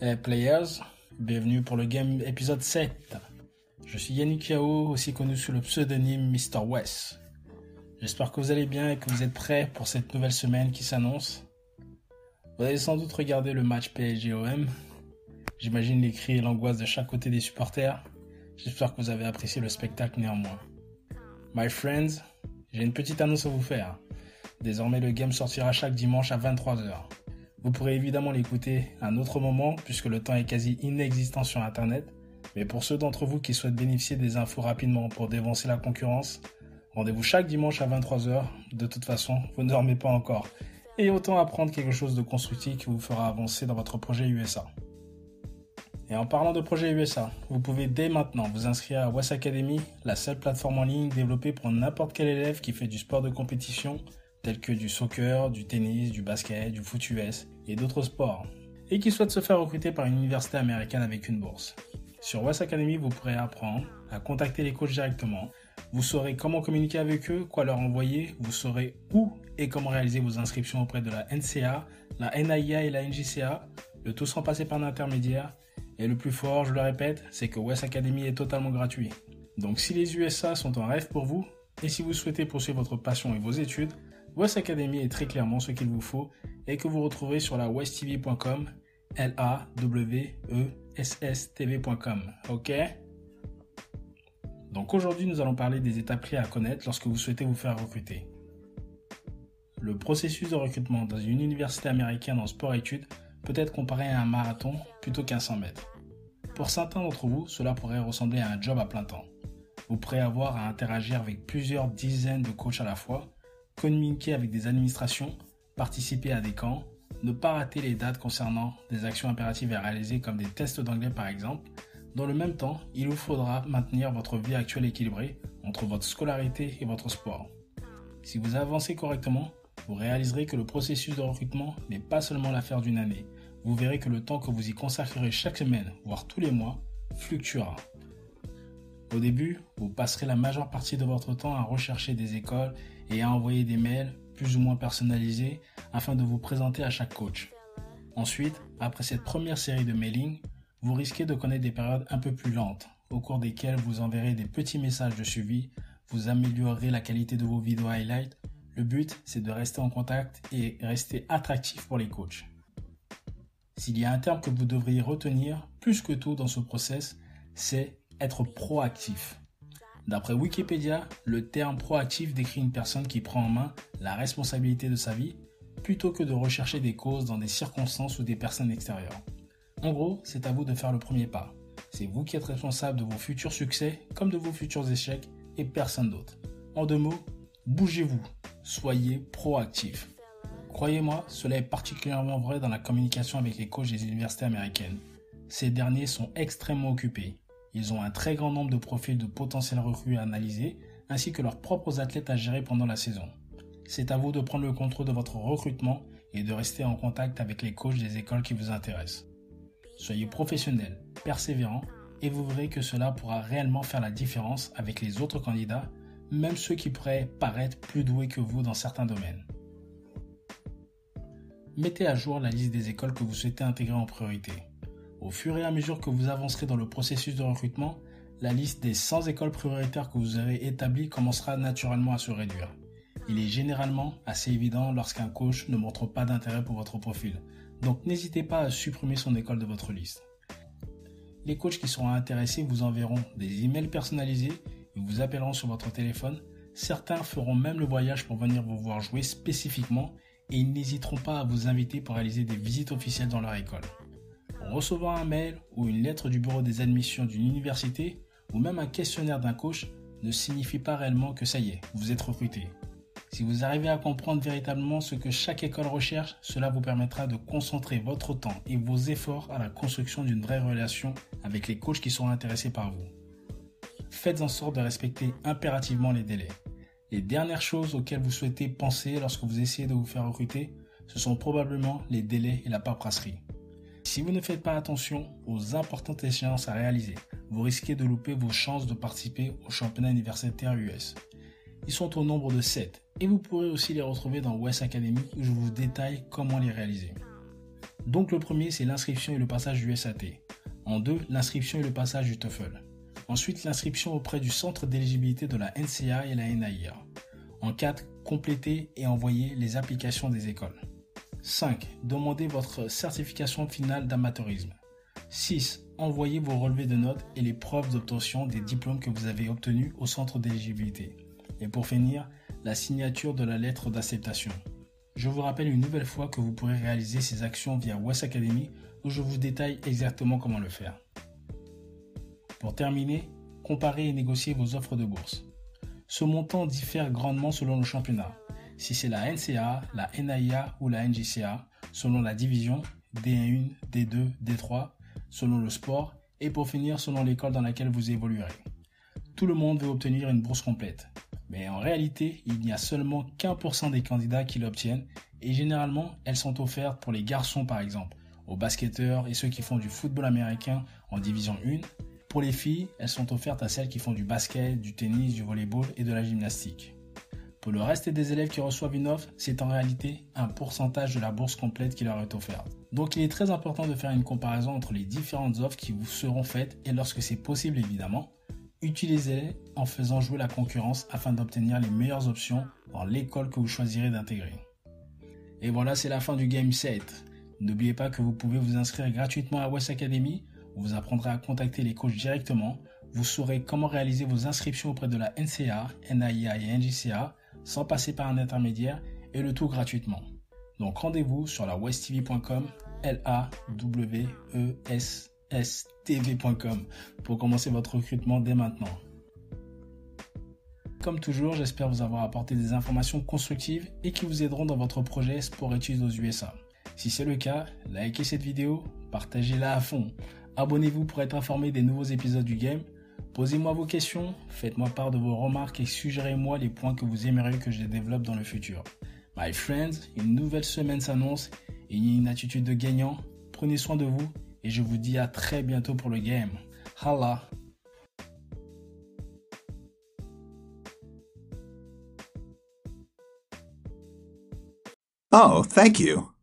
Hey players, bienvenue pour le game épisode 7. Je suis Yannick Yao, aussi connu sous le pseudonyme Mr. West. J'espère que vous allez bien et que vous êtes prêts pour cette nouvelle semaine qui s'annonce. Vous avez sans doute regardé le match PSG-OM. J'imagine les cris et l'angoisse de chaque côté des supporters. J'espère que vous avez apprécié le spectacle néanmoins. My friends, j'ai une petite annonce à vous faire. Désormais, le game sortira chaque dimanche à 23h. Vous pourrez évidemment l'écouter à un autre moment puisque le temps est quasi inexistant sur Internet. Mais pour ceux d'entre vous qui souhaitent bénéficier des infos rapidement pour dévancer la concurrence, rendez-vous chaque dimanche à 23h. De toute façon, vous ne dormez pas encore. Et autant apprendre quelque chose de constructif qui vous fera avancer dans votre projet USA. Et en parlant de projet USA, vous pouvez dès maintenant vous inscrire à West Academy, la seule plateforme en ligne développée pour n'importe quel élève qui fait du sport de compétition, tel que du soccer, du tennis, du basket, du foot US et d'autres sports, et qui souhaite se faire recruter par une université américaine avec une bourse. Sur West Academy, vous pourrez apprendre à contacter les coachs directement. Vous saurez comment communiquer avec eux, quoi leur envoyer, vous saurez où et comment réaliser vos inscriptions auprès de la NCA, la NAIA et la NJCA, le tout sans passer par un intermédiaire et le plus fort, je le répète, c'est que West Academy est totalement gratuit. Donc si les USA sont un rêve pour vous, et si vous souhaitez poursuivre votre passion et vos études, West Academy est très clairement ce qu'il vous faut et que vous retrouverez sur la westtv.com, l a w e s s tv.com. OK? Donc aujourd'hui, nous allons parler des étapes clés à connaître lorsque vous souhaitez vous faire recruter. Le processus de recrutement dans une université américaine en sport-études peut être comparé à un marathon plutôt qu'un 100 mètres. Pour certains d'entre vous, cela pourrait ressembler à un job à plein temps. Vous pourrez avoir à interagir avec plusieurs dizaines de coachs à la fois, communiquer avec des administrations, participer à des camps, ne pas rater les dates concernant des actions impératives à réaliser comme des tests d'anglais par exemple. Dans le même temps, il vous faudra maintenir votre vie actuelle équilibrée entre votre scolarité et votre sport. Si vous avancez correctement, vous réaliserez que le processus de recrutement n'est pas seulement l'affaire d'une année, vous verrez que le temps que vous y consacrerez chaque semaine, voire tous les mois, fluctuera. Au début, vous passerez la majeure partie de votre temps à rechercher des écoles et à envoyer des mails plus ou moins personnalisés afin de vous présenter à chaque coach. Ensuite, après cette première série de mailings, vous risquez de connaître des périodes un peu plus lentes, au cours desquelles vous enverrez des petits messages de suivi, vous améliorerez la qualité de vos vidéos highlights. Le but, c'est de rester en contact et rester attractif pour les coachs. S'il y a un terme que vous devriez retenir plus que tout dans ce process, c'est être proactif. D'après Wikipédia, le terme proactif décrit une personne qui prend en main la responsabilité de sa vie plutôt que de rechercher des causes dans des circonstances ou des personnes extérieures. En gros, c'est à vous de faire le premier pas. C'est vous qui êtes responsable de vos futurs succès comme de vos futurs échecs et personne d'autre. En deux mots, bougez-vous, soyez proactif. Croyez-moi, cela est particulièrement vrai dans la communication avec les coachs des universités américaines. Ces derniers sont extrêmement occupés. Ils ont un très grand nombre de profils de potentiels recrues à analyser, ainsi que leurs propres athlètes à gérer pendant la saison. C'est à vous de prendre le contrôle de votre recrutement et de rester en contact avec les coachs des écoles qui vous intéressent. Soyez professionnel, persévérant, et vous verrez que cela pourra réellement faire la différence avec les autres candidats, même ceux qui pourraient paraître plus doués que vous dans certains domaines mettez à jour la liste des écoles que vous souhaitez intégrer en priorité. Au fur et à mesure que vous avancerez dans le processus de recrutement, la liste des 100 écoles prioritaires que vous aurez établies commencera naturellement à se réduire. Il est généralement assez évident lorsqu'un coach ne montre pas d'intérêt pour votre profil, donc n'hésitez pas à supprimer son école de votre liste. Les coachs qui seront intéressés vous enverront des emails personnalisés et vous appelleront sur votre téléphone. Certains feront même le voyage pour venir vous voir jouer spécifiquement et ils n'hésiteront pas à vous inviter pour réaliser des visites officielles dans leur école. En recevant un mail ou une lettre du bureau des admissions d'une université ou même un questionnaire d'un coach ne signifie pas réellement que ça y est, vous êtes recruté. Si vous arrivez à comprendre véritablement ce que chaque école recherche, cela vous permettra de concentrer votre temps et vos efforts à la construction d'une vraie relation avec les coachs qui seront intéressés par vous. Faites en sorte de respecter impérativement les délais. Les dernières choses auxquelles vous souhaitez penser lorsque vous essayez de vous faire recruter, ce sont probablement les délais et la paperasserie. Si vous ne faites pas attention aux importantes échéances à réaliser, vous risquez de louper vos chances de participer au championnat universitaire US. Ils sont au nombre de 7 et vous pourrez aussi les retrouver dans West Academy où je vous détaille comment les réaliser. Donc le premier, c'est l'inscription et le passage du SAT. En deux, l'inscription et le passage du TOEFL. Ensuite, l'inscription auprès du centre d'éligibilité de la NCA et la NAIA. En 4, compléter et envoyer les applications des écoles. 5. Demandez votre certification finale d'amateurisme. 6. Envoyez vos relevés de notes et les preuves d'obtention des diplômes que vous avez obtenus au centre d'éligibilité. Et pour finir, la signature de la lettre d'acceptation. Je vous rappelle une nouvelle fois que vous pourrez réaliser ces actions via West Academy où je vous détaille exactement comment le faire. Pour terminer, comparez et négociez vos offres de bourse. Ce montant diffère grandement selon le championnat. Si c'est la NCA, la NAIA ou la NJCA, selon la division D1, D2, D3, selon le sport et pour finir selon l'école dans laquelle vous évoluerez. Tout le monde veut obtenir une bourse complète. Mais en réalité, il n'y a seulement qu'un pour cent des candidats qui l'obtiennent et généralement, elles sont offertes pour les garçons par exemple, aux basketteurs et ceux qui font du football américain en division 1. Pour les filles, elles sont offertes à celles qui font du basket, du tennis, du volleyball et de la gymnastique. Pour le reste des élèves qui reçoivent une offre, c'est en réalité un pourcentage de la bourse complète qui leur est offerte. Donc il est très important de faire une comparaison entre les différentes offres qui vous seront faites et lorsque c'est possible évidemment, utilisez-les en faisant jouer la concurrence afin d'obtenir les meilleures options dans l'école que vous choisirez d'intégrer. Et voilà, c'est la fin du game set. N'oubliez pas que vous pouvez vous inscrire gratuitement à West Academy. Vous apprendrez à contacter les coachs directement. Vous saurez comment réaliser vos inscriptions auprès de la NCA, NAIA et NJCA sans passer par un intermédiaire et le tout gratuitement. Donc rendez-vous sur la westtv.com, l a w e s s tv.com pour commencer votre recrutement dès maintenant. Comme toujours, j'espère vous avoir apporté des informations constructives et qui vous aideront dans votre projet Sport Études aux USA. Si c'est le cas, likez cette vidéo, partagez-la à fond. Abonnez-vous pour être informé des nouveaux épisodes du game. Posez-moi vos questions, faites-moi part de vos remarques et suggérez-moi les points que vous aimeriez que je développe dans le futur. My friends, une nouvelle semaine s'annonce et une attitude de gagnant. Prenez soin de vous et je vous dis à très bientôt pour le game. Hala! Oh, thank you.